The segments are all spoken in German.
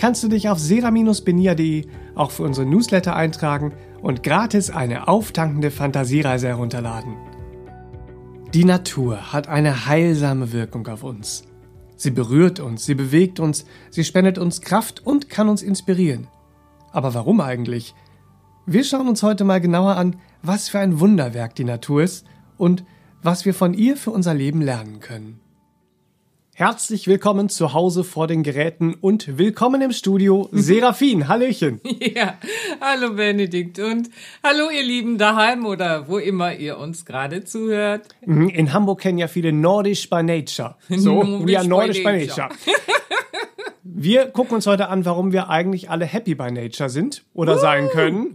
kannst du dich auf sera-benia.de auch für unsere Newsletter eintragen und gratis eine auftankende Fantasiereise herunterladen. Die Natur hat eine heilsame Wirkung auf uns. Sie berührt uns, sie bewegt uns, sie spendet uns Kraft und kann uns inspirieren. Aber warum eigentlich? Wir schauen uns heute mal genauer an, was für ein Wunderwerk die Natur ist und was wir von ihr für unser Leben lernen können. Herzlich willkommen zu Hause vor den Geräten und willkommen im Studio Serafin. Hallöchen. Ja, hallo Benedikt und hallo ihr Lieben daheim oder wo immer ihr uns gerade zuhört. Mhm, in Hamburg kennen ja viele Nordisch by Nature. So, Nordisch we are Nordisch by Nature. Nature. Wir gucken uns heute an, warum wir eigentlich alle happy by nature sind oder sein können.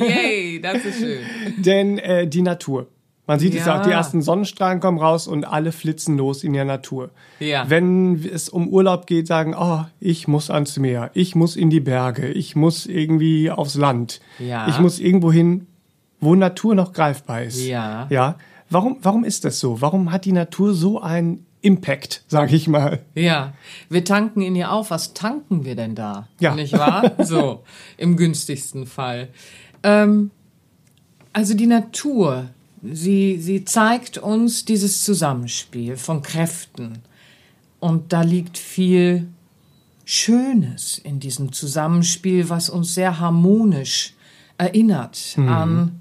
Yay, das ist schön. Denn äh, die Natur. Man sieht es ja Ja. auch, die ersten Sonnenstrahlen kommen raus und alle flitzen los in der Natur. Ja. Wenn es um Urlaub geht, sagen, oh, ich muss ans Meer, ich muss in die Berge, ich muss irgendwie aufs Land, Ja. ich muss irgendwo hin, wo Natur noch greifbar ist. Ja. Ja. Warum, warum ist das so? Warum hat die Natur so einen Impact, sage ich mal? Ja, wir tanken in ihr auf. Was tanken wir denn da? Ja. Nicht wahr? So, im günstigsten Fall. Ähm, also die Natur, sie, sie zeigt uns dieses Zusammenspiel von Kräften. Und da liegt viel Schönes in diesem Zusammenspiel, was uns sehr harmonisch erinnert an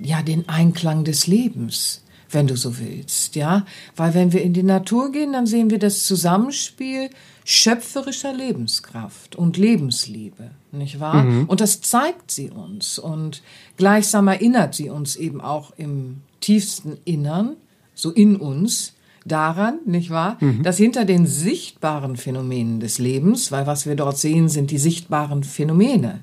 ja, den Einklang des Lebens, wenn du so willst, ja. Weil wenn wir in die Natur gehen, dann sehen wir das Zusammenspiel schöpferischer Lebenskraft und Lebensliebe, nicht wahr? Und das zeigt sie uns und gleichsam erinnert sie uns eben auch im tiefsten Innern, so in uns, daran, nicht wahr, dass hinter den sichtbaren Phänomenen des Lebens, weil was wir dort sehen, sind die sichtbaren Phänomene,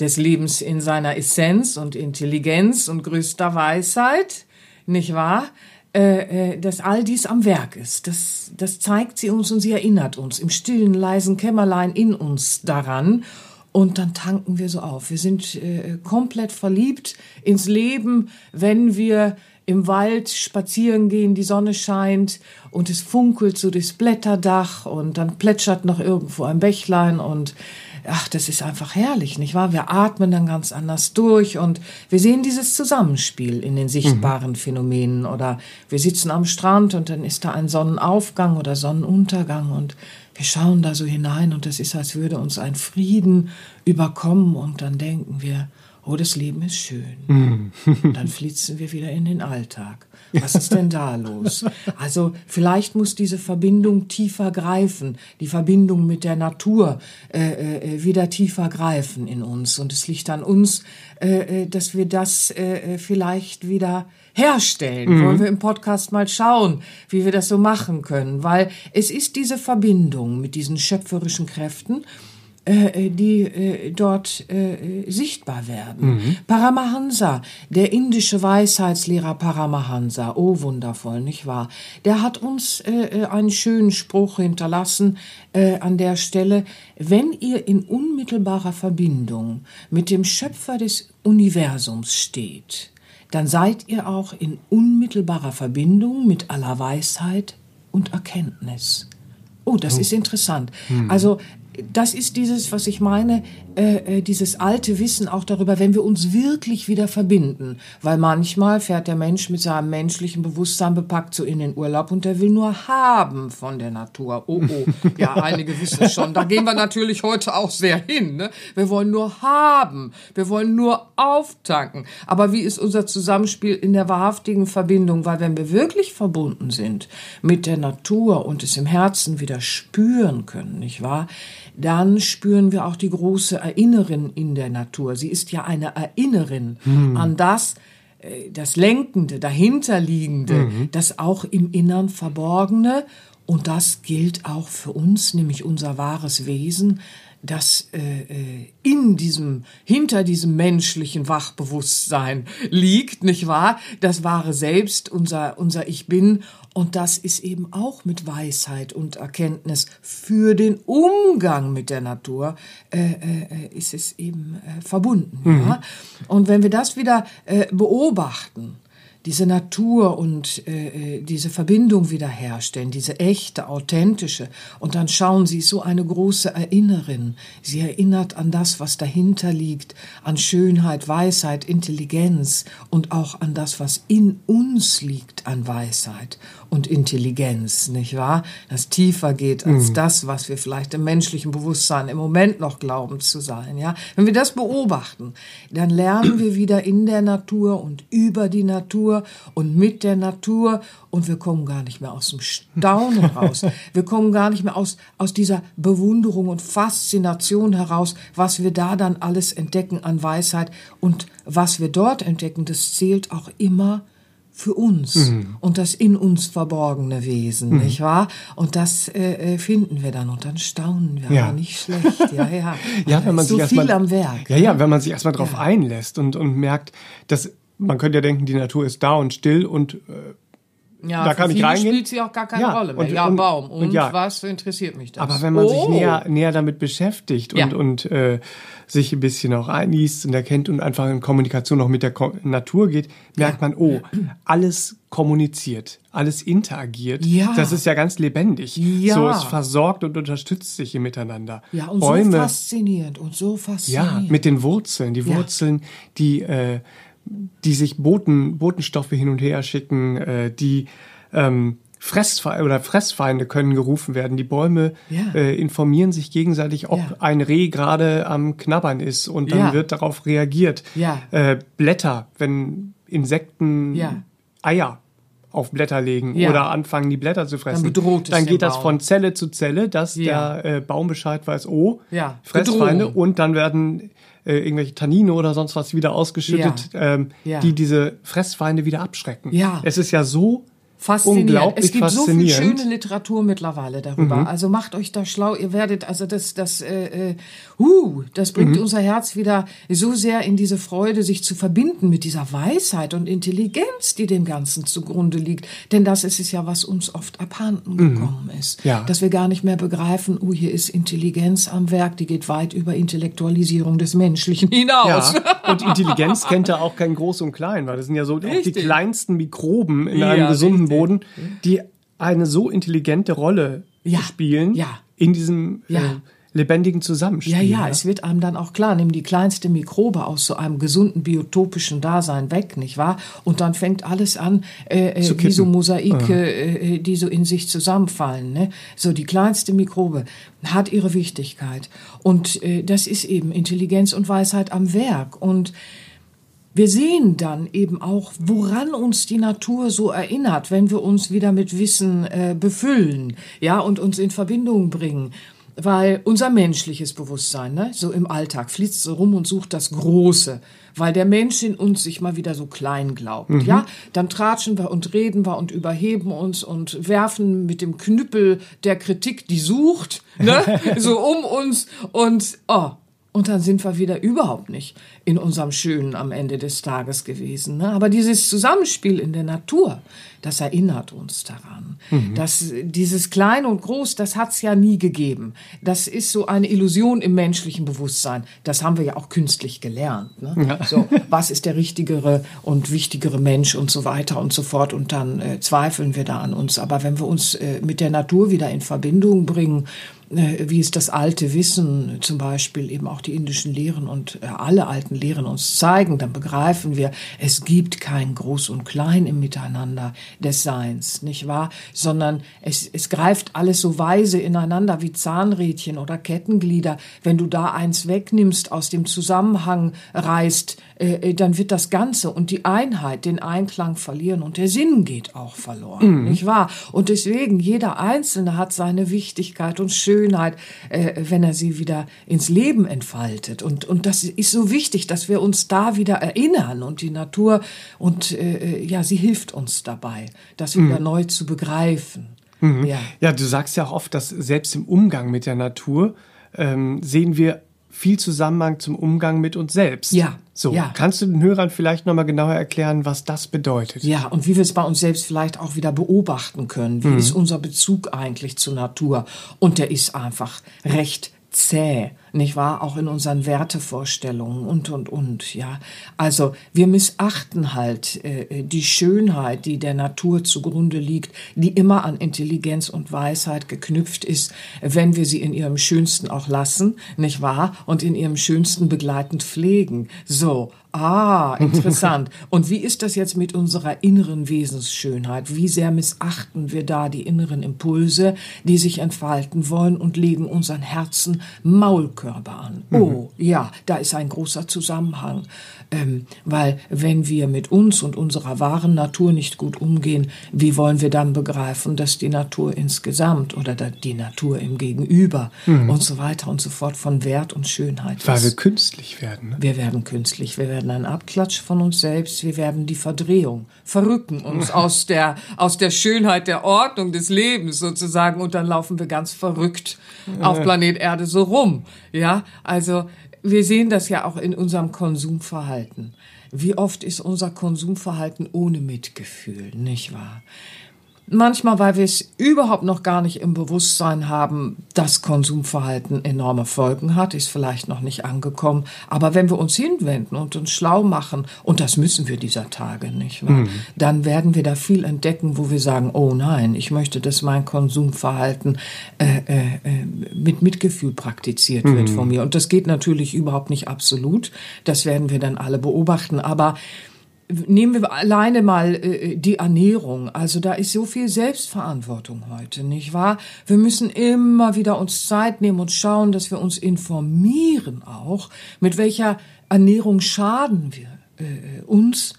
des Lebens in seiner Essenz und Intelligenz und größter Weisheit, nicht wahr? Äh, äh, dass all dies am Werk ist. Das, das zeigt sie uns und sie erinnert uns im stillen, leisen Kämmerlein in uns daran. Und dann tanken wir so auf. Wir sind äh, komplett verliebt ins Leben, wenn wir im Wald spazieren gehen, die Sonne scheint und es funkelt so durchs Blätterdach und dann plätschert noch irgendwo ein Bächlein und ach, das ist einfach herrlich, nicht wahr? Wir atmen dann ganz anders durch und wir sehen dieses Zusammenspiel in den sichtbaren Phänomenen oder wir sitzen am Strand und dann ist da ein Sonnenaufgang oder Sonnenuntergang und wir schauen da so hinein und es ist, als würde uns ein Frieden überkommen und dann denken wir, oh, das Leben ist schön. Und dann flitzen wir wieder in den Alltag. Was ist denn da los? Also vielleicht muss diese Verbindung tiefer greifen, die Verbindung mit der Natur äh, äh, wieder tiefer greifen in uns. Und es liegt an uns, äh, äh, dass wir das äh, äh, vielleicht wieder herstellen. Wollen wir im Podcast mal schauen, wie wir das so machen können. Weil es ist diese Verbindung mit diesen schöpferischen Kräften, äh, die äh, dort äh, sichtbar werden. Paramahansa, der indische Weisheitslehrer Paramahansa, oh wundervoll, nicht wahr? Der hat uns äh, äh, einen schönen Spruch hinterlassen äh, an der Stelle, wenn ihr in unmittelbarer Verbindung mit dem Schöpfer des Universums steht, dann seid ihr auch in unmittelbarer Verbindung mit aller Weisheit und Erkenntnis. Oh, das ist interessant. Also das ist dieses, was ich meine, äh, äh, dieses alte Wissen auch darüber, wenn wir uns wirklich wieder verbinden. Weil manchmal fährt der Mensch mit seinem menschlichen Bewusstsein bepackt so in den Urlaub und der will nur haben von der Natur. Oh, oh. Ja, einige wissen es schon. Da gehen wir natürlich heute auch sehr hin. Ne? Wir wollen nur haben. Wir wollen nur auftanken. Aber wie ist unser Zusammenspiel in der wahrhaftigen Verbindung? Weil wenn wir wirklich verbunden sind mit der Natur und es im Herzen wieder spüren können, nicht wahr? Dann spüren wir auch die große Erinnerin in der Natur. Sie ist ja eine Erinnerin mhm. an das, äh, das Lenkende, dahinterliegende, mhm. das auch im Innern Verborgene. Und das gilt auch für uns, nämlich unser wahres Wesen, das äh, äh, in diesem, hinter diesem menschlichen Wachbewusstsein liegt, nicht wahr? Das wahre Selbst, unser, unser Ich Bin. Und das ist eben auch mit Weisheit und Erkenntnis für den Umgang mit der Natur, äh, äh, ist es eben äh, verbunden. Mhm. Ja? Und wenn wir das wieder äh, beobachten, diese Natur und äh, äh, diese Verbindung wiederherstellen, diese echte, authentische. Und dann schauen Sie, so eine große Erinnerin. Sie erinnert an das, was dahinter liegt, an Schönheit, Weisheit, Intelligenz und auch an das, was in uns liegt an Weisheit und Intelligenz, nicht wahr? Das tiefer geht als mhm. das, was wir vielleicht im menschlichen Bewusstsein im Moment noch glauben zu sein, ja? Wenn wir das beobachten, dann lernen wir wieder in der Natur und über die Natur und mit der Natur und wir kommen gar nicht mehr aus dem Staunen raus. Wir kommen gar nicht mehr aus, aus dieser Bewunderung und Faszination heraus, was wir da dann alles entdecken an Weisheit und was wir dort entdecken, das zählt auch immer für uns mhm. und das in uns verborgene Wesen, mhm. nicht wahr? Und das äh, äh, finden wir dann und dann staunen wir, ja. nicht schlecht, ja, ja. ja, wenn man so sich viel mal, am Werk. Ja, ja, wenn man sich erstmal drauf ja. einlässt und, und merkt, dass man könnte ja denken, die Natur ist da und still und äh, ja, da kann ich reingehen. spielt sie auch gar keine ja, Rolle mehr. Und, ja, und, Baum. Und, und ja. was interessiert mich das? Aber wenn man oh. sich näher, näher damit beschäftigt und, Ja. und äh, sich ein bisschen auch einliest und erkennt und einfach in Kommunikation noch mit der Ko Natur geht, merkt man, oh, alles kommuniziert, alles interagiert. Ja. Das ist ja ganz lebendig. Ja. So, es versorgt und unterstützt sich hier miteinander. Ja, und Bäume, so faszinierend und so ja, faszinierend. mit den Wurzeln. Die Ja. Wurzeln, die, äh, die sich Boten, Botenstoffe hin und her schicken, äh, die ähm, Fressfe oder Fressfeinde können gerufen werden. Die Bäume Ja. äh, informieren sich gegenseitig, ob Ja. ein Reh gerade am Knabbern ist und dann Ja. wird darauf reagiert. Äh, Blätter, wenn Insekten. Eier auf Blätter legen oder anfangen, die Blätter zu fressen, Dann bedroht dann geht das Baum. von Zelle zu Zelle, dass der äh, Baum Bescheid weiß, oh. Fressfeinde Bedrohung. und dann werden äh, irgendwelche Tannine oder sonst was wieder ausgeschüttet, ähm, Ja. die diese Fressfeinde wieder abschrecken. Ja. Es ist ja so Faszinierend. unglaublich Es gibt so viel faszinierend. schöne Literatur mittlerweile darüber. Mhm. Also macht euch da schlau. Ihr werdet, also das, das, äh, äh, uh, das bringt Mhm. unser Herz wieder so sehr in diese Freude, sich zu verbinden mit dieser Weisheit und Intelligenz, die dem Ganzen zugrunde liegt. Denn das ist es ja, was uns oft abhanden gekommen ist. Mhm. Ja. Dass wir gar nicht mehr begreifen, oh, hier ist Intelligenz am Werk, die geht weit über Intellektualisierung des Menschlichen hinaus. Ja, und Intelligenz kennt ja auch kein Groß und Klein, weil das sind ja so die kleinsten Mikroben in Ja, einem gesunden richtig. Boden, die eine so intelligente Rolle Ja, spielen ja. in diesem Ja. äh, lebendigen Zusammenspiel. Ja, ja, es wird einem dann auch klar, nimm die kleinste Mikrobe aus so einem gesunden biotopischen Dasein weg, nicht wahr? Und dann fängt alles an, äh, äh, wie so. Mosaike, äh, die so in sich zusammenfallen. Ne? So die kleinste Mikrobe hat ihre Wichtigkeit. Und äh, das ist eben Intelligenz und Weisheit am Werk. Und wir sehen dann eben auch, woran uns die Natur so erinnert, wenn wir uns wieder mit Wissen äh, befüllen, ja, und uns in Verbindung bringen. Weil unser menschliches Bewusstsein, ne, so im Alltag, flitzt so rum und sucht das Große, weil der Mensch in uns sich mal wieder so klein glaubt, ja. Dann tratschen wir und reden wir und überheben uns und werfen mit dem Knüppel der Kritik, die sucht, ne, so um uns und, oh, und dann sind wir wieder überhaupt nicht in unserem Schönen am Ende des Tages gewesen. Ne? Aber dieses Zusammenspiel in der Natur, das erinnert uns daran. Mhm. Dass dieses Klein und Groß, das hat's ja nie gegeben. Das ist so eine Illusion im menschlichen Bewusstsein. Das haben wir ja auch künstlich gelernt. Ne? Ja. So, was ist der richtigere und wichtigere Mensch und so weiter und so fort. Und dann äh, zweifeln wir da an uns. Aber wenn wir uns äh, mit der Natur wieder in Verbindung bringen, wie es das alte Wissen, zum Beispiel eben auch die indischen Lehren und äh, alle alten Lehren uns zeigen, dann begreifen wir, es gibt kein Groß und Klein im Miteinander des Seins, nicht wahr? Sondern es, es greift alles so weise ineinander wie Zahnrädchen oder Kettenglieder. Wenn du da eins wegnimmst, aus dem Zusammenhang reißt, äh, dann wird das Ganze und die Einheit, den Einklang verlieren und der Sinn geht auch verloren, mhm. nicht wahr? Und deswegen, jeder Einzelne hat seine Wichtigkeit und Schönheit äh, wenn er sie wieder ins Leben entfaltet. Und, und das ist so wichtig, dass wir uns da wieder erinnern und die Natur und äh, ja, sie hilft uns dabei, das wieder mhm. neu zu begreifen. Mhm. Ja. ja, du sagst ja auch oft, dass selbst im Umgang mit der Natur ähm, sehen wir viel Zusammenhang zum Umgang mit uns selbst. Ja. So, ja. kannst du den Hörern vielleicht nochmal genauer erklären, was das bedeutet? Ja, und wie wir es bei uns selbst vielleicht auch wieder beobachten können. Wie mhm. ist unser Bezug eigentlich zur Natur? Und der ist einfach recht zäh, nicht wahr? Auch in unseren Wertevorstellungen und, und, und, ja. Also, wir missachten halt äh, die Schönheit, die der Natur zugrunde liegt, die immer an Intelligenz und Weisheit geknüpft ist, wenn wir sie in ihrem Schönsten auch lassen, nicht wahr? Und in ihrem Schönsten begleitend pflegen. So, Ah, interessant. Und wie ist das jetzt mit unserer inneren Wesensschönheit? Wie sehr missachten wir da die inneren Impulse, die sich entfalten wollen und legen unseren Herzen Maulkörper an? Mhm. Oh, ja, da ist ein großer Zusammenhang. Ähm, weil wenn wir mit uns und unserer wahren Natur nicht gut umgehen, wie wollen wir dann begreifen, dass die Natur insgesamt oder die Natur im Gegenüber mhm. und so weiter und so fort von Wert und Schönheit Weil ist? wir künstlich werden. Ne? Wir werden künstlich. Wir werden werden ein Abklatsch von uns selbst, wir werden die Verdrehung, verrücken uns aus der, aus der Schönheit der Ordnung des Lebens sozusagen und dann laufen wir ganz verrückt auf Planet Erde so rum. Ja, also wir sehen das ja auch in unserem Konsumverhalten. Wie oft ist unser Konsumverhalten ohne Mitgefühl, nicht wahr? Manchmal, weil wir es überhaupt noch gar nicht im Bewusstsein haben, dass Konsumverhalten enorme Folgen hat, ist vielleicht noch nicht angekommen. Aber wenn wir uns hinwenden und uns schlau machen, und das müssen wir dieser Tage nicht, mhm. dann werden wir da viel entdecken, wo wir sagen, oh nein, ich möchte, dass mein Konsumverhalten äh, äh, äh mit Mitgefühl praktiziert mhm. wird von mir. Und das geht natürlich überhaupt nicht absolut. Das werden wir dann alle beobachten. Aber Nehmen wir alleine mal äh, die Ernährung. Also da ist so viel Selbstverantwortung heute, nicht wahr? Wir müssen immer wieder uns Zeit nehmen und schauen, dass wir uns informieren auch, mit welcher Ernährung schaden wir äh, uns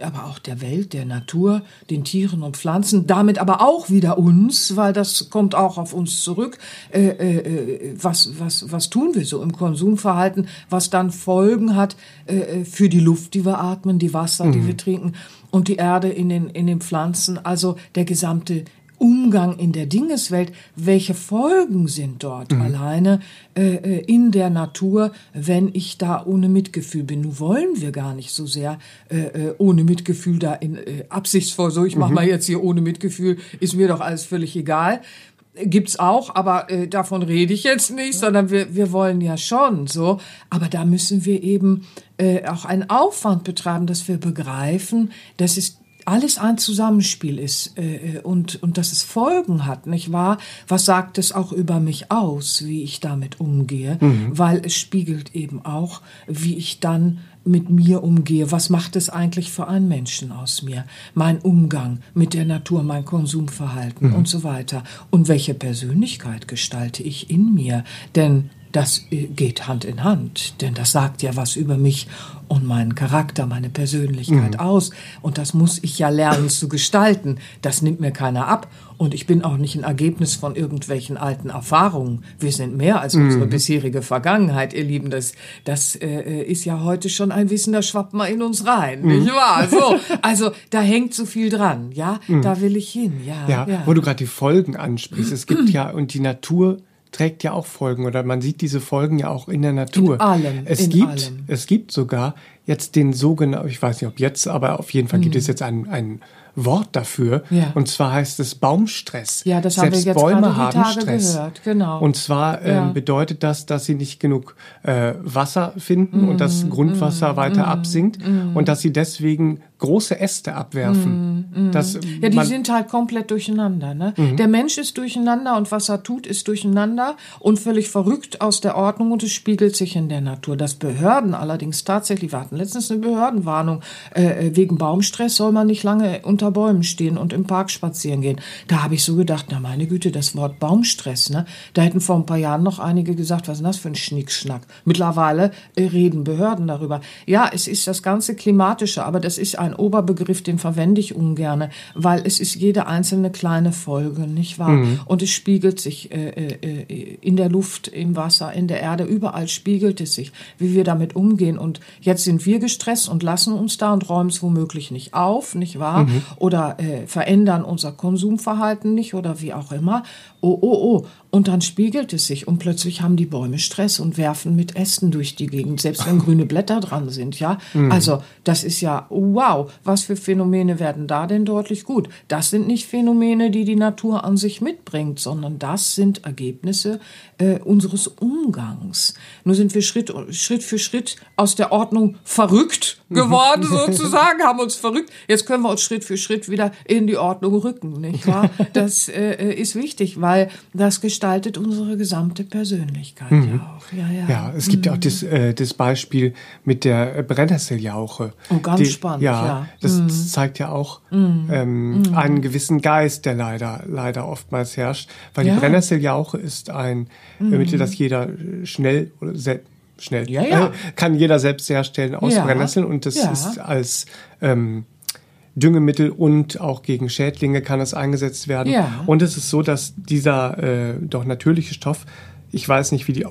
aber auch der Welt, der Natur, den Tieren und Pflanzen, damit aber auch wieder uns, weil das kommt auch auf uns zurück. Äh, äh, äh was, was, was tun wir so im Konsumverhalten, was dann Folgen hat äh, äh, für die Luft, die wir atmen, die Wasser, mhm. die wir trinken und die Erde in den, in den Pflanzen, also der gesamte Umgang in der Dingeswelt, welche Folgen sind dort mhm. alleine äh, äh, in der Natur, wenn ich da ohne Mitgefühl bin. Nun wollen wir gar nicht so sehr äh, äh ohne Mitgefühl da in äh, absichtsvoll so, ich mach mhm. mal jetzt hier ohne Mitgefühl, ist mir doch alles völlig egal. Gibt's auch, aber äh, davon rede ich jetzt nicht, sondern wir, wir wollen ja schon so. Aber da müssen wir eben äh, auch einen Aufwand betreiben, dass wir begreifen, dass es alles ein Zusammenspiel ist äh, und, und dass es Folgen hat, nicht wahr? Was sagt es auch über mich aus, wie ich damit umgehe? Mhm. Weil es spiegelt eben auch, wie ich dann mit mir umgehe. Was macht es eigentlich für einen Menschen aus mir? Mein Umgang mit der Natur, mein Konsumverhalten mhm. und so weiter. Und welche Persönlichkeit gestalte ich in mir? Denn das äh, geht Hand in Hand, denn das sagt ja was über mich und meinen Charakter, meine Persönlichkeit mhm. aus. Und das muss ich ja lernen zu gestalten. Das nimmt mir keiner ab. Und ich bin auch nicht ein Ergebnis von irgendwelchen alten Erfahrungen. Wir sind mehr als mhm. unsere bisherige Vergangenheit, ihr Lieben. Das, das äh, ist ja heute schon ein Wissen, das schwappt mal in uns rein, mhm. nicht wahr? So, also da hängt so viel dran, ja. Mhm. Da will ich hin, ja. Ja, ja. wo du gerade die Folgen ansprichst. Es gibt ja und die Natur trägt ja auch Folgen oder man sieht diese Folgen ja auch in der Natur. In allem. Es in gibt, allem. es gibt sogar jetzt den sogenannten, ich weiß nicht ob jetzt, aber auf jeden Fall gibt es jetzt einen, einen Wort dafür. Ja. Und zwar heißt es Baumstress. Ja, das haben wir Selbst jetzt Bäume haben Tage Stress. gehört, genau. Und zwar ähm, Ja. bedeutet das, dass sie nicht genug äh, Wasser finden und Mhm, das Grundwasser weiter absinkt und dass sie deswegen große Äste abwerfen. Das, Mhm, Ja, die sind halt komplett durcheinander. Ne? Der Mensch ist durcheinander und was er tut, ist durcheinander und völlig verrückt aus der Ordnung und es spiegelt sich in der Natur. Dass Behörden allerdings tatsächlich, wir hatten letztens eine Behördenwarnung, äh, wegen Baumstress soll man nicht lange unter Bäumen stehen und im Park spazieren gehen. Da habe ich so gedacht, na meine Güte, das Wort Baumstress, ne? da hätten vor ein paar Jahren noch einige gesagt, was ist denn das für ein Schnickschnack. Mittlerweile äh, reden Behörden darüber. Ja, es ist das ganze Klimatische, aber das ist ein Oberbegriff, den verwende ich ungerne, weil es ist jede einzelne kleine Folge, nicht wahr? Und es spiegelt sich äh, äh, in der Luft, im Wasser, in der Erde, überall spiegelt es sich, wie wir damit umgehen. Und jetzt sind wir gestresst und lassen uns da und räumen es womöglich nicht auf, nicht wahr? Oder äh, verändern unser Konsumverhalten nicht oder wie auch immer. Oh, oh, oh. Und dann spiegelt es sich und plötzlich haben die Bäume Stress und werfen mit Ästen durch die Gegend, selbst wenn grüne Blätter dran sind, ja. Also, das ist ja, wow, was für Phänomene werden da denn deutlich gut? Das sind nicht Phänomene, die die Natur an sich mitbringt, sondern das sind Ergebnisse äh, unseres Umgangs. Nur sind wir Schritt, Schritt für Schritt aus der Ordnung verrückt geworden, sozusagen, haben uns verrückt. Jetzt können wir uns Schritt für Schritt wieder in die Ordnung rücken, nicht wahr? Das äh, ist wichtig, weil das gestaltet unsere gesamte Persönlichkeit ja auch. Ja, ja. ja, es gibt ja auch das, äh, das Beispiel mit der Brennnesseljauche. Oh, ganz spannend, Ja, ja. Mhm. das, das zeigt ja auch ähm, einen gewissen Geist, der leider, leider oftmals herrscht. Weil Ja. Mhm. die Brennnessel-Jauche ist ein Mittel, das jeder äh, schnell oder sel schnell Ja, ja. Äh, kann jeder selbst herstellen aus. Brennnesseln und das ist als ähm, Düngemittel und auch gegen Schädlinge kann es eingesetzt werden. Ja. Und es ist so, dass dieser äh, doch natürliche Stoff, ich weiß nicht, wie die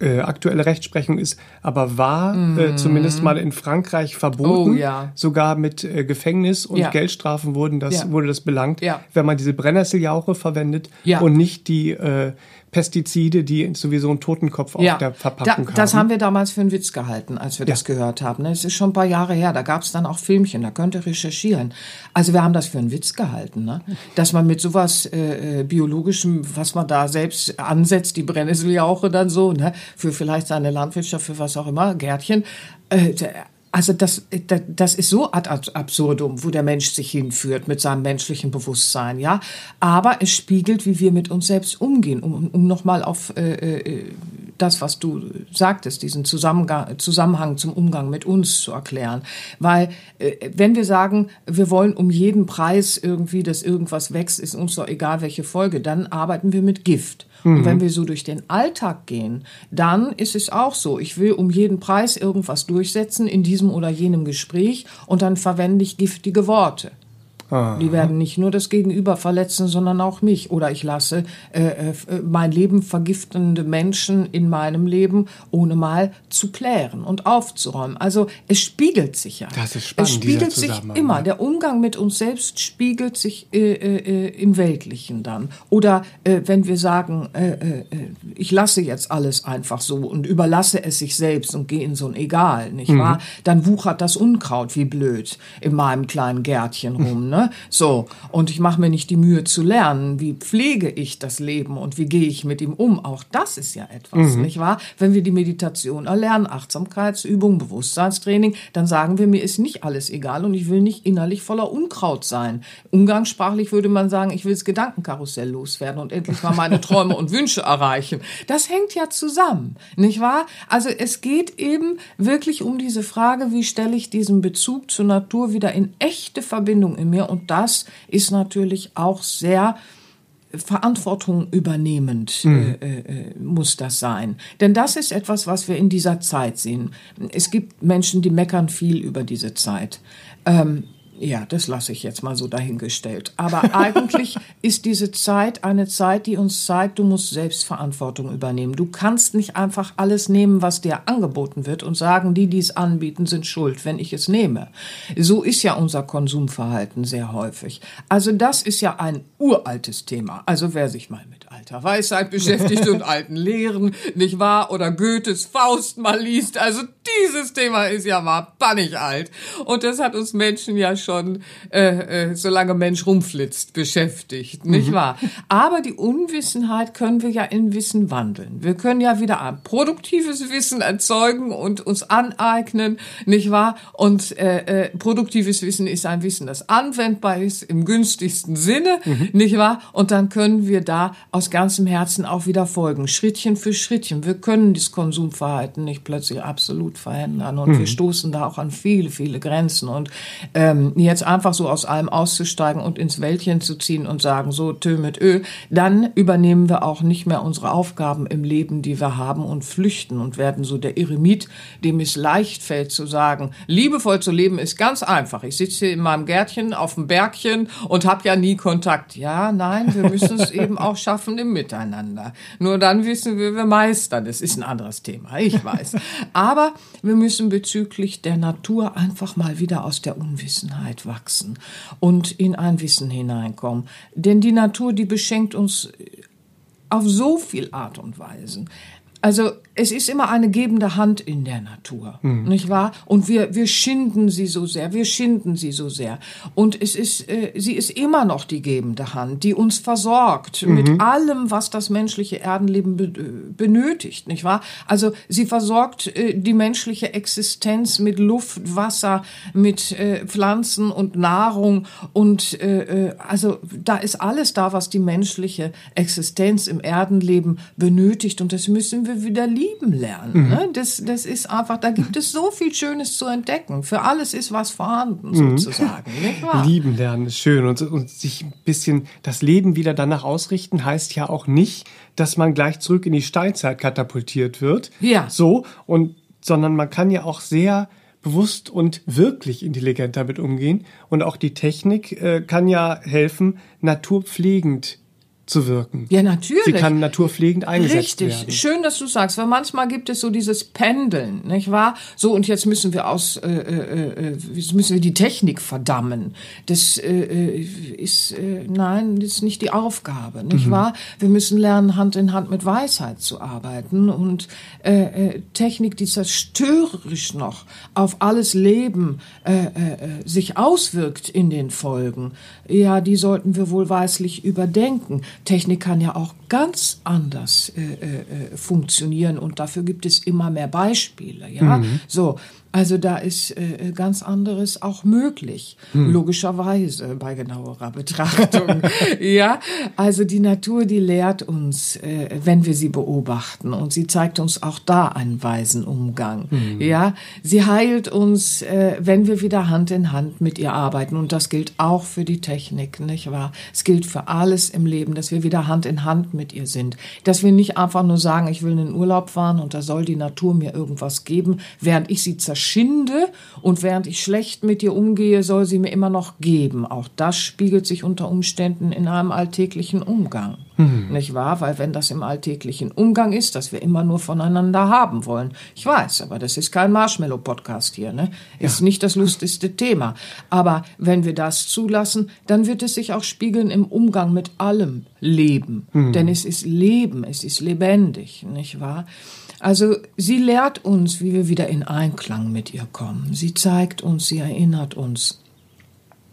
äh, aktuelle Rechtsprechung ist, aber war äh, zumindest mal in Frankreich verboten. Mhm. Oh, ja. Sogar mit äh, Gefängnis und Ja. Geldstrafen wurden das, Ja. wurde das belangt, wenn man diese Brennnesseljauche verwendet und nicht die äh, Pestizide, die sowieso einen Totenkopf auf der Verpackung da, Das haben. haben wir damals für einen Witz gehalten, als wir das Ja. gehört haben. Es ist schon ein paar Jahre her, da gab es dann auch Filmchen, da könnt ihr recherchieren. Also wir haben das für einen Witz gehalten, ne? dass man mit sowas äh, äh, biologischem, was man da selbst ansetzt, die Brennnesseljauche dann so, ne? für vielleicht seine Landwirtschaft, für was auch immer, Gärtchen, äh, also das, das, ist so ad absurdum, wo der Mensch sich hinführt mit seinem menschlichen Bewusstsein, ja. Aber es spiegelt, wie wir mit uns selbst umgehen, um, um nochmal auf äh, äh, das, was du sagtest, diesen Zusammengang, Zusammenhang zum Umgang mit uns zu erklären. Weil äh, wenn wir sagen, wir wollen um jeden Preis irgendwie, dass irgendwas wächst, ist uns doch egal, welche Folge, dann arbeiten wir mit Gift. Und wenn wir so durch den Alltag gehen, dann ist es auch so. Ich will um jeden Preis irgendwas durchsetzen in diesem oder jenem Gespräch und dann verwende ich giftige Worte. Die werden nicht nur das Gegenüber verletzen, sondern auch mich. Oder ich lasse äh, äh, mein Leben vergiftende Menschen in meinem Leben, ohne mal zu klären und aufzuräumen. Also es spiegelt sich ja. Das ist spannend, Es spiegelt sich immer. ja. Der Umgang mit uns selbst spiegelt sich äh, äh, im Weltlichen dann. Oder äh, wenn wir sagen, äh, äh, ich lasse jetzt alles einfach so und überlasse es sich selbst und gehe in so ein Egal, nicht wahr? Dann wuchert das Unkraut wie blöd in meinem kleinen Gärtchen rum. Ne? So, und ich mache mir nicht die Mühe zu lernen, wie pflege ich das Leben und wie gehe ich mit ihm um. Auch das ist ja etwas, nicht wahr? Wenn wir die Meditation erlernen, Achtsamkeitsübung, Bewusstseinstraining, dann sagen wir, mir ist nicht alles egal und ich will nicht innerlich voller Unkraut sein. Umgangssprachlich würde man sagen, ich will das Gedankenkarussell loswerden und endlich mal meine Träume und Wünsche erreichen. Das hängt ja zusammen, nicht wahr? Also es geht eben wirklich um diese Frage, wie stelle ich diesen Bezug zur Natur wieder in echte Verbindung in mir und das ist natürlich auch sehr Verantwortung übernehmend äh, äh, muss das sein. Denn das ist etwas, was wir in dieser Zeit sehen. Es gibt Menschen, die meckern viel über diese Zeit. Ähm, ja, das lasse ich jetzt mal so dahingestellt. Aber eigentlich ist diese Zeit eine Zeit, die uns zeigt, du musst selbst Verantwortung übernehmen. Du kannst nicht einfach alles nehmen, was dir angeboten wird und sagen, die, die es anbieten, sind schuld, wenn ich es nehme. So ist ja unser Konsumverhalten sehr häufig. Also das ist ja ein uraltes Thema. Also wer sich mal mit alter Weisheit beschäftigt und alten Lehren, nicht wahr? Oder Goethes Faust mal liest. Also dieses Thema ist ja mal bannig alt. Und das hat uns Menschen ja schon, äh, äh, solange Mensch rumflitzt, beschäftigt, nicht mhm. wahr? Aber die Unwissenheit können wir ja in Wissen wandeln. Wir können ja wieder ein produktives Wissen erzeugen und uns aneignen, nicht wahr? Und äh, äh, produktives Wissen ist ein Wissen, das anwendbar ist im günstigsten Sinne, mhm. nicht wahr? Und dann können wir da aus ganzem Herzen auch wieder folgen, Schrittchen für Schrittchen. Wir können das Konsumverhalten nicht plötzlich absolut verändern und mhm. wir stoßen da auch an viele, viele Grenzen. Und ähm, jetzt einfach so aus allem auszusteigen und ins Wäldchen zu ziehen und sagen, so Tö mit Ö, dann übernehmen wir auch nicht mehr unsere Aufgaben im Leben, die wir haben und flüchten und werden so der Eremit, dem es leicht fällt zu sagen, liebevoll zu leben ist ganz einfach. Ich sitze in meinem Gärtchen auf dem Bergchen und habe ja nie Kontakt. Ja, nein, wir müssen es eben auch schaffen im Miteinander. Nur dann wissen wir, wir meistern. Das ist ein anderes Thema, ich weiß. Aber wir müssen bezüglich der Natur einfach mal wieder aus der Unwissenheit wachsen und in ein Wissen hineinkommen. Denn die Natur, die beschenkt uns auf so viel Art und Weisen. Also es ist immer eine gebende Hand in der Natur, mhm. nicht wahr? Und wir, wir schinden sie so sehr, wir schinden sie so sehr. Und es ist, äh, sie ist immer noch die gebende Hand, die uns versorgt mhm. mit allem, was das menschliche Erdenleben be benötigt, nicht wahr? Also sie versorgt äh, die menschliche Existenz mit Luft, Wasser, mit äh, Pflanzen und Nahrung und äh, äh also da ist alles da, was die menschliche Existenz im Erdenleben benötigt und das müssen wir wieder lieben lieben lernen. Mhm. Ne? Das, das ist einfach, da gibt es so viel Schönes zu entdecken. Für alles ist was vorhanden, mhm. sozusagen. Lieben lernen ist schön. Und, und sich ein bisschen das Leben wieder danach ausrichten, heißt ja auch nicht, dass man gleich zurück in die Steinzeit katapultiert wird. Ja. So. Und, sondern man kann ja auch sehr bewusst und wirklich intelligent damit umgehen. Und auch die Technik äh, kann ja helfen, naturpflegend zu wirken. Ja, natürlich. Sie kann naturpflegend eingesetzt Richtig. werden. Richtig, schön, dass du sagst, weil manchmal gibt es so dieses Pendeln, nicht wahr? So und jetzt müssen wir aus, äh, äh, äh müssen wir die Technik verdammen. Das äh, äh, ist äh, nein, das ist nicht die Aufgabe, nicht mhm. wahr? Wir müssen lernen, Hand in Hand mit Weisheit zu arbeiten und äh, äh, Technik, die zerstörerisch noch auf alles Leben äh, äh, sich auswirkt in den Folgen. Ja, die sollten wir wohl weislich überdenken. Technik kann ja auch ganz anders äh, äh, funktionieren und dafür gibt es immer mehr Beispiele. Ja, mhm. so also da ist äh, ganz anderes auch möglich, hm. logischerweise bei genauerer Betrachtung. ja, also die Natur, die lehrt uns, äh, wenn wir sie beobachten und sie zeigt uns auch da einen weisen Umgang. Hm. Ja, sie heilt uns, äh, wenn wir wieder Hand in Hand mit ihr arbeiten und das gilt auch für die Technik, nicht wahr? Es gilt für alles im Leben, dass wir wieder Hand in Hand mit ihr sind, dass wir nicht einfach nur sagen, ich will in den Urlaub fahren und da soll die Natur mir irgendwas geben, während ich sie zerstöre verschinde und während ich schlecht mit ihr umgehe, soll sie mir immer noch geben. Auch das spiegelt sich unter Umständen in einem alltäglichen Umgang. Mhm. Nicht wahr? Weil wenn das im alltäglichen Umgang ist, dass wir immer nur voneinander haben wollen. Ich weiß, aber das ist kein Marshmallow-Podcast hier, ne? Ist ja. nicht das lustigste Thema. Aber wenn wir das zulassen, dann wird es sich auch spiegeln im Umgang mit allem Leben. Mhm. Denn es ist Leben, es ist lebendig, nicht wahr? Also sie lehrt uns, wie wir wieder in Einklang mit ihr kommen. Sie zeigt uns, sie erinnert uns.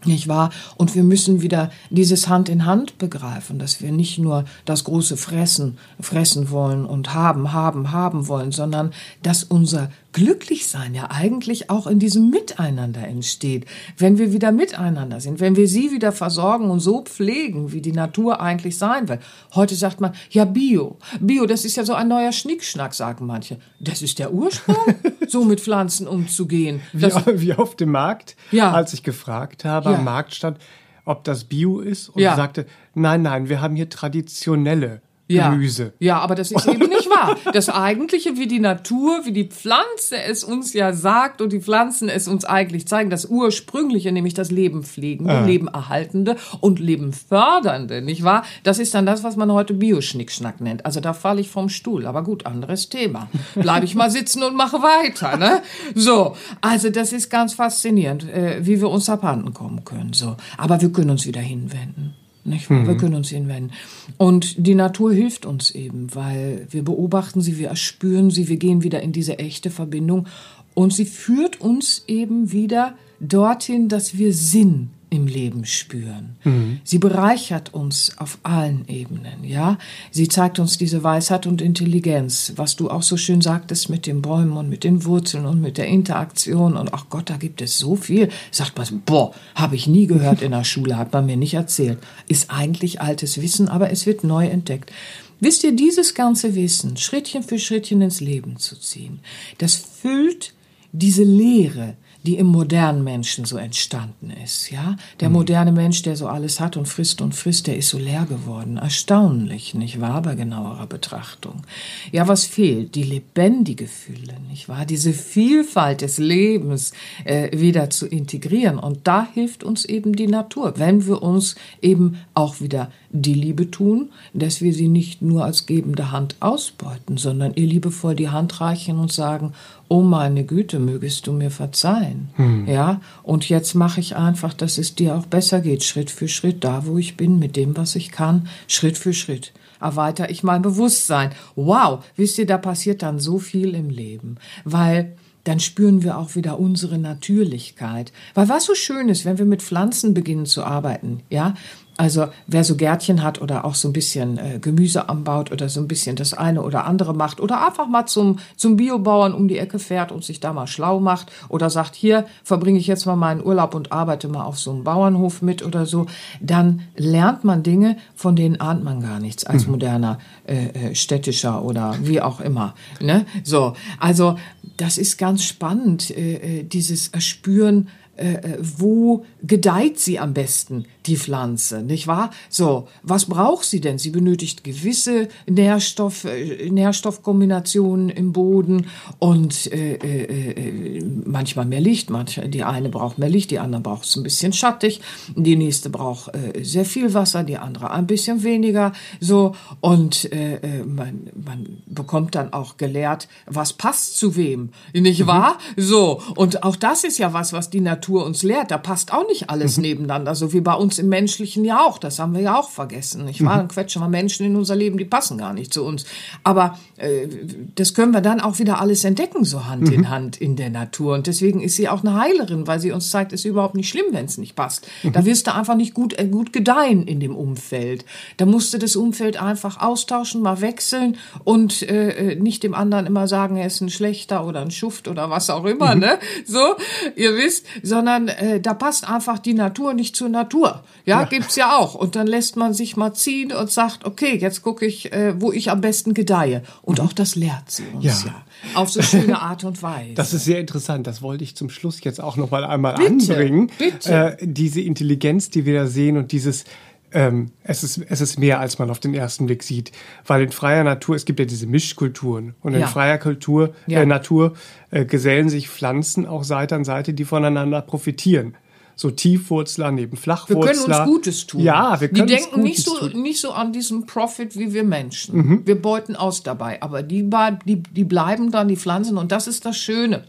Nicht wahr? Und wir müssen wieder dieses Hand in Hand begreifen, dass wir nicht nur das große Fressen, fressen wollen und haben, haben, haben wollen, sondern dass unser Glücklichsein ja eigentlich auch in diesem Miteinander entsteht. Wenn wir wieder miteinander sind, wenn wir sie wieder versorgen und so pflegen, wie die Natur eigentlich sein will. Heute sagt man, ja, Bio. Bio, das ist ja so ein neuer Schnickschnack, sagen manche. Das ist der Ursprung, so mit Pflanzen umzugehen. Wie, wie, auf dem Markt, ja. als ich gefragt habe, ja. am Markt stand, ob das Bio ist und ja. sagte, nein, nein, wir haben hier traditionelle ja. Gemüse. Ja, aber das ist eben nicht wahr. Das Eigentliche, wie die Natur, wie die Pflanze es uns ja sagt und die Pflanzen es uns eigentlich zeigen, das Ursprüngliche, nämlich das Leben pflegende, ah. Leben erhaltende und Leben fördernde, nicht wahr? Das ist dann das, was man heute Bioschnickschnack nennt. Also da falle ich vom Stuhl. Aber gut, anderes Thema. Bleibe ich mal sitzen und mache weiter, ne? So. Also das ist ganz faszinierend, äh, wie wir uns abhanden kommen können, so. Aber wir können uns wieder hinwenden. Nicht wahr? Wir können uns hinwenden. Und die Natur hilft uns eben, weil wir beobachten sie, wir erspüren sie, wir gehen wieder in diese echte Verbindung und sie führt uns eben wieder dorthin, dass wir Sinn im Leben spüren. Mhm. Sie bereichert uns auf allen Ebenen, ja. Sie zeigt uns diese Weisheit und Intelligenz, was du auch so schön sagtest mit den Bäumen und mit den Wurzeln und mit der Interaktion und ach Gott, da gibt es so viel. Sagt man, boah, habe ich nie gehört in der Schule, hat man mir nicht erzählt. Ist eigentlich altes Wissen, aber es wird neu entdeckt. Wisst ihr, dieses ganze Wissen Schrittchen für Schrittchen ins Leben zu ziehen, das füllt diese Leere, die im modernen Menschen so entstanden ist, ja? Der mhm. moderne Mensch, der so alles hat und frisst und frisst, der ist so leer geworden. Erstaunlich, nicht wahr, bei genauerer Betrachtung. Ja, was fehlt? Die lebendige Fülle, nicht wahr? Diese Vielfalt des Lebens äh, wieder zu integrieren. Und da hilft uns eben die Natur, wenn wir uns eben auch wieder die Liebe tun, dass wir sie nicht nur als gebende Hand ausbeuten, sondern ihr liebevoll die Hand reichen und sagen, oh meine Güte, mögest du mir verzeihen. Hm. Ja, und jetzt mache ich einfach, dass es dir auch besser geht, Schritt für Schritt, da wo ich bin, mit dem, was ich kann, Schritt für Schritt. Erweitere ich mein Bewusstsein. Wow, wisst ihr, da passiert dann so viel im Leben, weil dann spüren wir auch wieder unsere Natürlichkeit. Weil was so schön ist, wenn wir mit Pflanzen beginnen zu arbeiten, ja, also wer so Gärtchen hat oder auch so ein bisschen äh, Gemüse anbaut oder so ein bisschen das eine oder andere macht oder einfach mal zum, zum Biobauern um die Ecke fährt und sich da mal schlau macht oder sagt, hier verbringe ich jetzt mal meinen Urlaub und arbeite mal auf so einem Bauernhof mit oder so, dann lernt man Dinge, von denen ahnt man gar nichts als mhm. moderner äh, äh, städtischer oder wie auch immer. Ne? So, also das ist ganz spannend, äh, äh dieses Erspüren, äh, äh, wo gedeiht sie am besten, die Pflanze, nicht wahr? So, was braucht sie denn? Sie benötigt gewisse Nährstoff, äh, Nährstoffkombinationen im Boden und äh, äh, manchmal mehr Licht. Manch, die eine braucht mehr Licht, die andere braucht es ein bisschen schattig, die nächste braucht äh, sehr viel Wasser, die andere ein bisschen weniger. So, und äh, man, man bekommt dann auch gelehrt, was passt zu wem, nicht wahr? Mhm. So, und auch das ist ja was, was die Natur Natur uns lehrt, da passt auch nicht alles mhm. nebeneinander, so wie bei uns im Menschlichen ja auch. Das haben wir ja auch vergessen. Nicht wahr? Mhm. Dann quetschen wir Menschen in unser Leben, die passen gar nicht zu uns. Aber äh, das können wir dann auch wieder alles entdecken, so Hand mhm. in Hand in der Natur. Und deswegen ist sie auch eine Heilerin, weil sie uns zeigt, es ist überhaupt nicht schlimm, wenn es nicht passt. Mhm. Da wirst du einfach nicht gut, äh, gut gedeihen in dem Umfeld. Da musst du das Umfeld einfach austauschen, mal wechseln und äh, äh nicht dem anderen immer sagen, er ist ein schlechter oder ein Schuft oder was auch immer, mhm. ne? So, ihr wisst, so sondern äh, da passt einfach die Natur nicht zur Natur. Ja, ja, gibt's ja auch. Und dann lässt man sich mal ziehen und sagt, okay, jetzt gucke ich, äh, wo ich am besten gedeihe. Und mhm. auch das lehrt sie uns ja. ja. Auf so schöne Art und Weise. Das ist sehr interessant. Das wollte ich zum Schluss jetzt auch noch mal einmal bitte, anbringen. Bitte. Äh, diese Intelligenz, die wir da sehen und dieses ähm, es, ist, es ist mehr, als man auf den ersten Blick sieht. Weil in freier Natur, es gibt ja diese Mischkulturen. Und in ja. freier Kultur, ja. äh, Natur äh, gesellen sich Pflanzen auch Seite an Seite, die voneinander profitieren. So Tiefwurzler neben Flachwurzler. Wir können uns Gutes tun. Ja, wir können Die denken nicht so, tun. nicht so an diesen Profit wie wir Menschen. Mhm. Wir beuten aus dabei. Aber die, die, die bleiben dann, die Pflanzen. Und das ist das Schöne.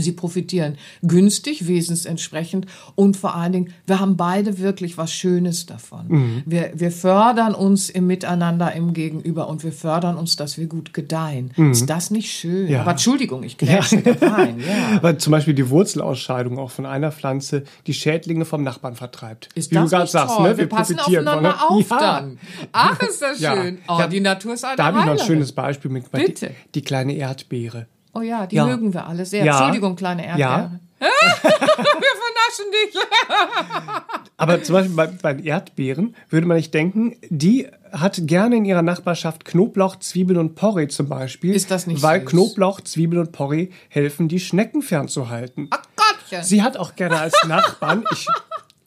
Sie profitieren günstig, wesensentsprechend und vor allen Dingen, wir haben beide wirklich was Schönes davon. Mhm. Wir, wir fördern uns im Miteinander, im Gegenüber und wir fördern uns, dass wir gut gedeihen. Mhm. Ist das nicht schön? Ja. Aber Entschuldigung, ich grätsche ja. rein. Ja. Weil zum Beispiel die Wurzelausscheidung auch von einer Pflanze die Schädlinge vom Nachbarn vertreibt. Ist Wie das du gerade sagst, ne? wir, wir passen aufeinander von, auf ja. dann. Ach, ist das schön. Oh, die Natur ist eine Da habe ich noch ein schönes Beispiel mit. Bitte. Die, die kleine Erdbeere. Oh ja, die ja. mögen wir alle sehr. Ja. Entschuldigung, kleine Erdbeere. Ja. wir vernaschen dich. Aber zum Beispiel bei, bei Erdbeeren würde man nicht denken, die hat gerne in ihrer Nachbarschaft Knoblauch, Zwiebeln und Porree zum Beispiel. Ist das nicht Weil süß? Knoblauch, Zwiebeln und Porree helfen, die Schnecken fernzuhalten. Ach Gottchen. Sie hat auch gerne als Nachbarn, ich,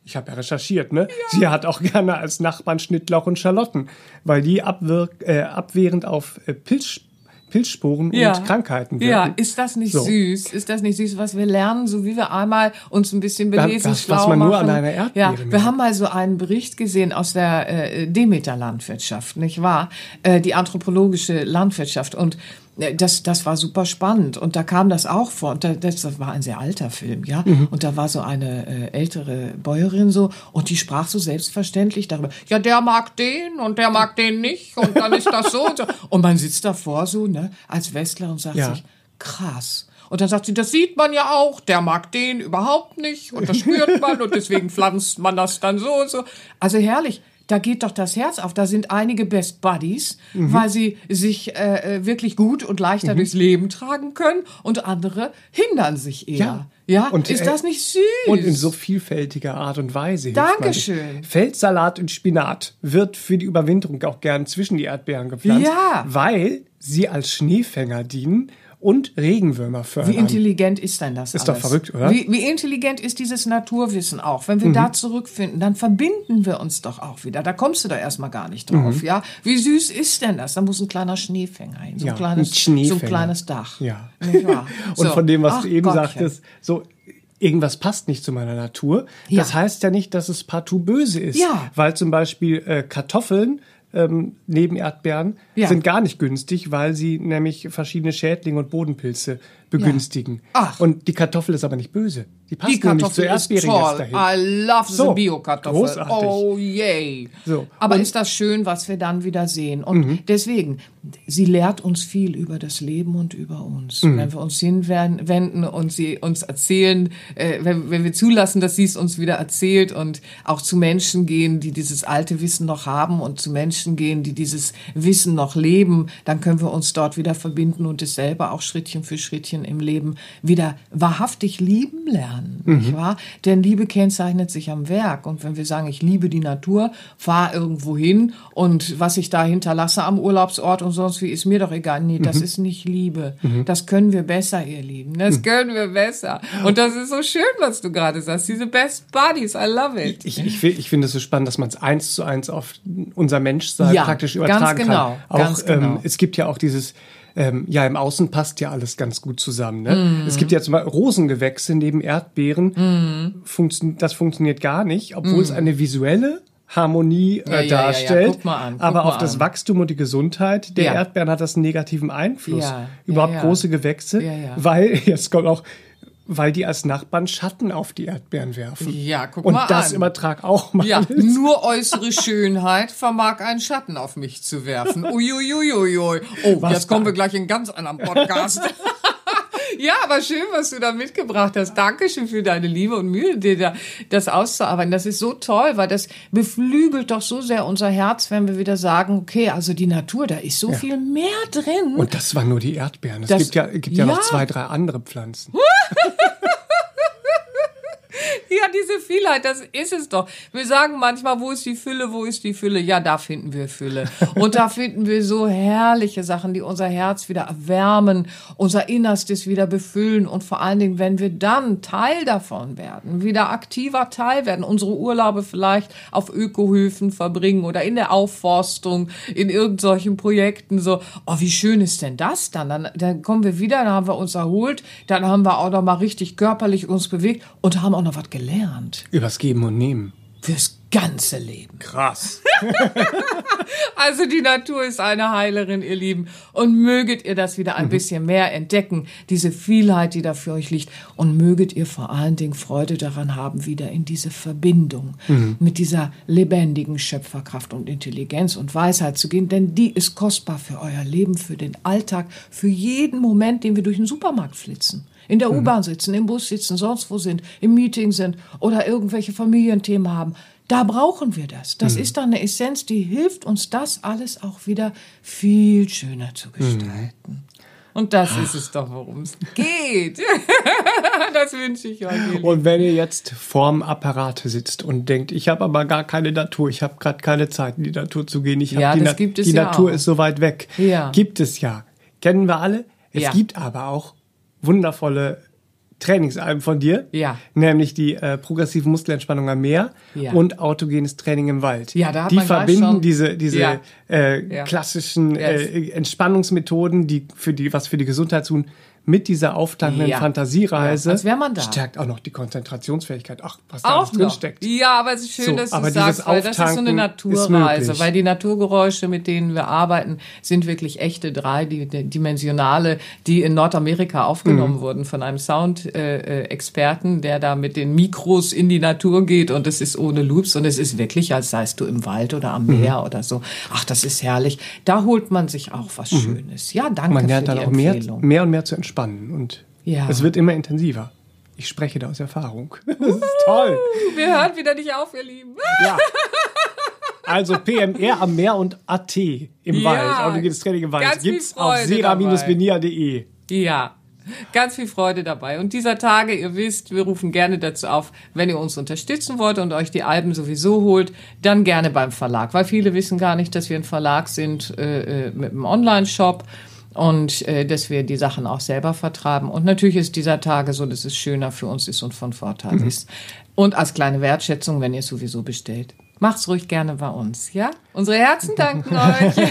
ich habe ja recherchiert, ne? Ja. Sie hat auch gerne als Nachbarn Schnittlauch und Schalotten, weil die abwirk, äh, abwehrend auf äh, Pilz Pilzsporen ja. und Krankheiten wirken. Ja, ist das nicht so. süß? Ist das nicht süß, was wir lernen, so wie wir einmal uns ein bisschen belesen, das, schlau was man machen. nur an einer Erdbeere Ja, wir haben mal so einen Bericht gesehen aus der äh, Demeter-Landwirtschaft, nicht wahr? Äh, die anthropologische Landwirtschaft und das, das war super spannend. Und da kam das auch vor. Und da, das war ein sehr alter Film, ja. Mhm. Und da war so eine äh, ältere Bäuerin so und die sprach so selbstverständlich darüber. Ja, der mag den und der mag den nicht und dann ist das so und so. Und man sitzt davor so, ne, als Westler und sagt ja. sich, krass. Und dann sagt sie, das sieht man ja auch, der mag den überhaupt nicht und das spürt man und deswegen pflanzt man das dann so und so. Also herrlich da geht doch das Herz auf. Da sind einige Best Buddies, mhm. weil sie sich äh, äh, wirklich gut und leichter mhm. durchs Leben tragen können und andere hindern sich eher. Ja. Ja, und, ist das nicht süß? Und in so vielfältiger Art und Weise. Dankeschön. Feldsalat und Spinat wird für die Überwinterung auch gern zwischen die Erdbeeren gepflanzt, ja. weil sie als Schneefänger dienen und Regenwürmer fördern. Wie intelligent ist denn das? Ist alles? doch verrückt, oder? Wie, wie, intelligent ist dieses Naturwissen auch? Wenn wir mhm. da zurückfinden, dann verbinden wir uns doch auch wieder. Da kommst du da erstmal gar nicht drauf, mhm. ja? Wie süß ist denn das? Da muss ein kleiner Schneefänger hin, so, ja, ein, kleines, ein so ein kleines Dach. Ja. und von dem, was Ach, du eben Gottchen. sagtest, so irgendwas passt nicht zu meiner Natur. Das ja. heißt ja nicht, dass es partout böse ist. Ja. Weil zum Beispiel äh, Kartoffeln ähm, neben Erdbeeren ja. sind gar nicht günstig, weil sie nämlich verschiedene Schädlinge und Bodenpilze begünstigen. Ja. Ach. Und die Kartoffel ist aber nicht böse. Die passt die Kartoffel nämlich zu ist toll. dahin. I love the so, Bio-Kartoffel. Großartig. Oh yay. So. Aber und, ist das schön, was wir dann wieder sehen. Und mhm. deswegen, sie lehrt uns viel über das Leben und über uns. Mhm. Wenn wir uns hinwenden und sie uns erzählen, äh, wenn, wenn wir zulassen, dass sie es uns wieder erzählt und auch zu Menschen gehen, die dieses alte Wissen noch haben und zu Menschen gehen, die dieses Wissen noch leben, dann können wir uns dort wieder verbinden und es selber auch Schrittchen für Schrittchen im Leben wieder wahrhaftig lieben lernen, mhm. nicht wahr? Denn Liebe kennzeichnet sich am Werk. Und wenn wir sagen, ich liebe die Natur, fahr irgendwo hin und was ich da hinterlasse am Urlaubsort und sonst wie, ist mir doch egal. Nee, das mhm. ist nicht Liebe. Mhm. Das können wir besser, ihr Lieben. Das mhm. können wir besser. Und das ist so schön, was du gerade sagst. Diese Best Buddies, I love it. Ich, ich, ich finde es so spannend, dass man es eins zu eins auf unser Menschsein ja, praktisch übertragen ganz genau, kann. Auch, ganz genau. Ähm, es gibt ja auch dieses ähm, ja, im Außen passt ja alles ganz gut zusammen. Ne? Mm. Es gibt ja zum Beispiel Rosengewächse neben Erdbeeren. Mm. Funktio das funktioniert gar nicht, obwohl mm. es eine visuelle Harmonie äh, ja, darstellt. Ja, ja, an, aber auf das Wachstum und die Gesundheit der Erdbeeren hat das einen negativen Einfluss. Überhaupt große Gewächse, weil, jetzt kommt auch, weil die als Nachbarn Schatten auf die Erdbeeren werfen. Ja, guck und mal an. Und das übertrag auch mal. Ja, nur äußere Schönheit vermag einen Schatten auf mich zu werfen. Uiuiuiui. Oh, Was jetzt kommen wir gleich in ganz anderen Podcast. Ja, aber schön, was du da mitgebracht hast. Dankeschön für deine Liebe und Mühe, dir da das auszuarbeiten. Das ist so toll, weil das beflügelt doch so sehr unser Herz, wenn wir wieder sagen, okay, also die Natur, da ist so ja. viel mehr drin. Und das waren nur die Erdbeeren. Es gibt ja, gibt ja, ja noch zwei, drei andere Pflanzen. Ja, diese Vielheit, das ist es doch. Wir sagen manchmal, wo ist die Fülle, wo ist die Fülle? Ja, da finden wir Fülle. Und da finden wir so herrliche Sachen, die unser Herz wieder erwärmen, unser Innerstes wieder befüllen und vor allen Dingen, wenn wir dann Teil davon werden, wieder aktiver Teil werden, unsere Urlaube vielleicht auf Ökohöfen verbringen oder in der Aufforstung, in irgendwelchen Projekten so, oh, wie schön ist denn das dann? Dann, dann kommen wir wieder, dann haben wir uns erholt, dann haben wir auch noch mal richtig körperlich uns bewegt und haben auch noch was gelernt. Übers Geben und Nehmen. Fürs ganze Leben. Krass. also die Natur ist eine Heilerin, ihr Lieben. Und möget ihr das wieder ein mhm. bisschen mehr entdecken, diese Vielheit, die da für euch liegt. Und möget ihr vor allen Dingen Freude daran haben, wieder in diese Verbindung mhm. mit dieser lebendigen Schöpferkraft und Intelligenz und Weisheit zu gehen. Denn die ist kostbar für euer Leben, für den Alltag, für jeden Moment, den wir durch den Supermarkt flitzen in der mhm. U-Bahn sitzen, im Bus sitzen, sonst wo sind, im Meeting sind oder irgendwelche Familienthemen haben. Da brauchen wir das. Das mhm. ist dann eine Essenz, die hilft uns, das alles auch wieder viel schöner zu gestalten. Mhm. Und das ist es doch, worum es geht. das wünsche ich euch. Und wenn ihr jetzt vorm Apparat sitzt und denkt, ich habe aber gar keine Natur, ich habe gerade keine Zeit, in die Natur zu gehen, ich ja, die, Na die ja Natur auch. ist so weit weg. Ja. Gibt es ja. Kennen wir alle. Es ja. gibt aber auch wundervolle Trainingsalben von dir. Ja. Nämlich die äh, progressive Muskelentspannung am Meer ja. und autogenes Training im Wald. Ja, da hat die verbinden schon, diese diese ja. Äh, ja. klassischen äh, Entspannungsmethoden, die für die was für die Gesundheit tun, mit dieser auftankenden Ja. Fantasiereise. Ja, als wär man da. Stärkt auch noch die Konzentrationsfähigkeit. Ach, was da Auch drin noch. steckt. Ja, aber es ist schön, So, dass du sagst, weil das ist so eine Naturreise, weil die Naturgeräusche, mit denen wir arbeiten, sind wirklich echte dreidimensionale, die in Nordamerika aufgenommen Mhm. wurden von einem Sound-Experten, der da mit den Mikros in die Natur geht und es ist ohne Loops und es ist wirklich, als seist du im Wald oder am Mhm. Meer oder so. Ach, das ist herrlich. Da holt man sich auch was Schönes. Ja, danke Mhm. Man für lernt die dann auch mehr, mehr und mehr zu entspannen und Ja. es wird immer intensiver. Ich spreche da aus Erfahrung. Das ist toll. Wir hören wieder nicht auf, ihr Lieben. Ja. Also PMR am Meer und AT im Ja, Wald. Autogenes Training im Wald. Gibt's auf sera-benia.de. Ja, ganz viel Freude dabei. Und dieser Tage, ihr wisst, wir rufen gerne dazu auf, wenn ihr uns unterstützen wollt und euch die Alben sowieso holt, dann gerne beim Verlag. Weil viele wissen gar nicht, dass wir ein Verlag sind äh, äh, mit einem Online-Shop und äh, dass wir die Sachen auch selber vertreiben. Und natürlich ist dieser Tage so, dass es schöner für uns ist und von Vorteil ist. Und als kleine Wertschätzung, wenn ihr es sowieso bestellt. Macht's ruhig gerne bei uns, ja? Unsere Herzen danken euch.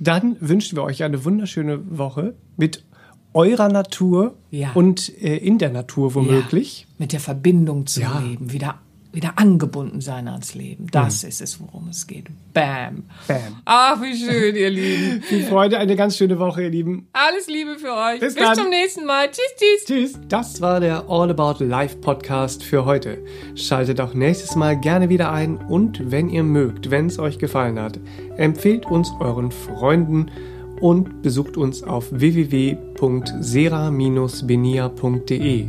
Dann wünschen wir euch eine wunderschöne Woche mit eurer Natur Ja. und äh, in der Natur womöglich. Ja, mit der Verbindung zum Ja. Leben, wieder, wieder angebunden sein ans Leben. Das ist es, worum es geht. Bam. Bam. Ach, wie schön, ihr Lieben. Viel Freude, eine ganz schöne Woche, ihr Lieben. Alles Liebe für euch. Bis Bis, zum nächsten Mal. Tschüss, tschüss. Tschüss. Das war der All About Life Podcast für heute. Schaltet auch nächstes Mal gerne wieder ein und wenn ihr mögt, wenn es euch gefallen hat, empfehlt uns euren Freunden und besucht uns auf www.sera-benia.de.